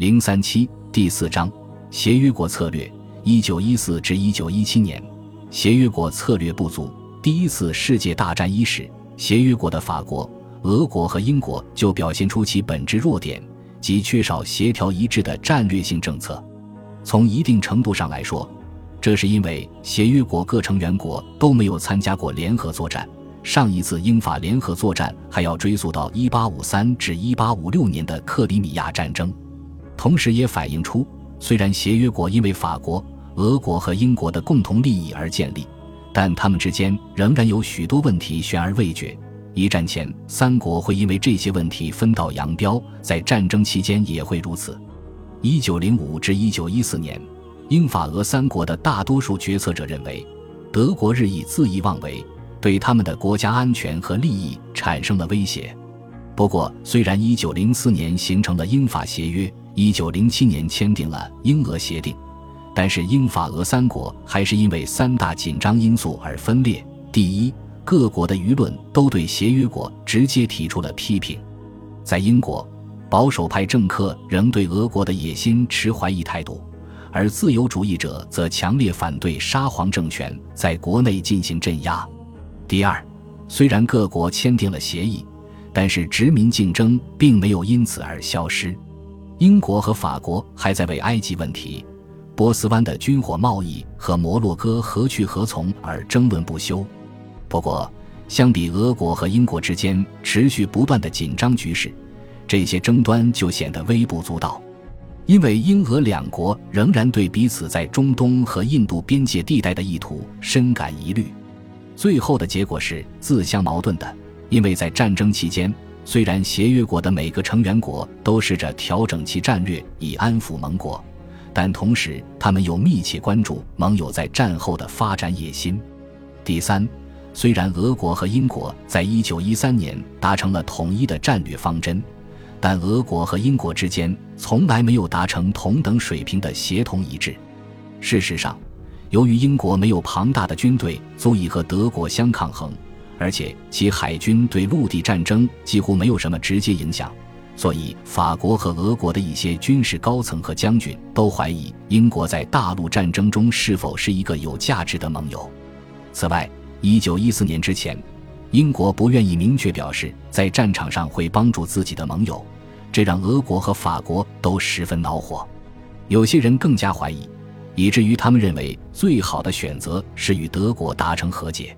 零三七第四章协约国策略，一九一四至一九一七年，协约国策略不足。第一次世界大战伊始，协约国的法国、俄国和英国就表现出其本质弱点，即缺少协调一致的战略性政策。从一定程度上来说，这是因为协约国各成员国都没有参加过联合作战。上一次英法联合作战还要追溯到一八五三至一八五六年的克里米亚战争。同时也反映出，虽然协约国因为法国、俄国和英国的共同利益而建立，但他们之间仍然有许多问题悬而未决。一战前，三国会因为这些问题分道扬镳，在战争期间也会如此。一九零五至一九一四年，英法俄三国的大多数决策者认为，德国日益恣意妄为，对他们的国家安全和利益产生了威胁。不过，虽然一九零四年形成了英法协约。一九零七年签订了英俄协定，但是英法俄三国还是因为三大紧张因素而分裂。第一，各国的舆论都对协约国直接提出了批评。在英国，保守派政客仍对俄国的野心持怀疑态度，而自由主义者则强烈反对沙皇政权在国内进行镇压。第二，虽然各国签订了协议，但是殖民竞争并没有因此而消失。英国和法国还在为埃及问题、波斯湾的军火贸易和摩洛哥何去何从而争论不休。不过，相比俄国和英国之间持续不断的紧张局势，这些争端就显得微不足道。因为英俄两国仍然对彼此在中东和印度边界地带的意图深感疑虑。最后的结果是自相矛盾的，因为在战争期间。虽然协约国的每个成员国都试着调整其战略以安抚盟国，但同时他们又密切关注盟友在战后的发展野心。第三，虽然俄国和英国在一九一三年达成了统一的战略方针，但俄国和英国之间从来没有达成同等水平的协同一致。事实上，由于英国没有庞大的军队足以和德国相抗衡。而且其海军对陆地战争几乎没有什么直接影响，所以法国和俄国的一些军事高层和将军都怀疑英国在大陆战争中是否是一个有价值的盟友。此外，一九一四年之前，英国不愿意明确表示在战场上会帮助自己的盟友，这让俄国和法国都十分恼火。有些人更加怀疑，以至于他们认为最好的选择是与德国达成和解。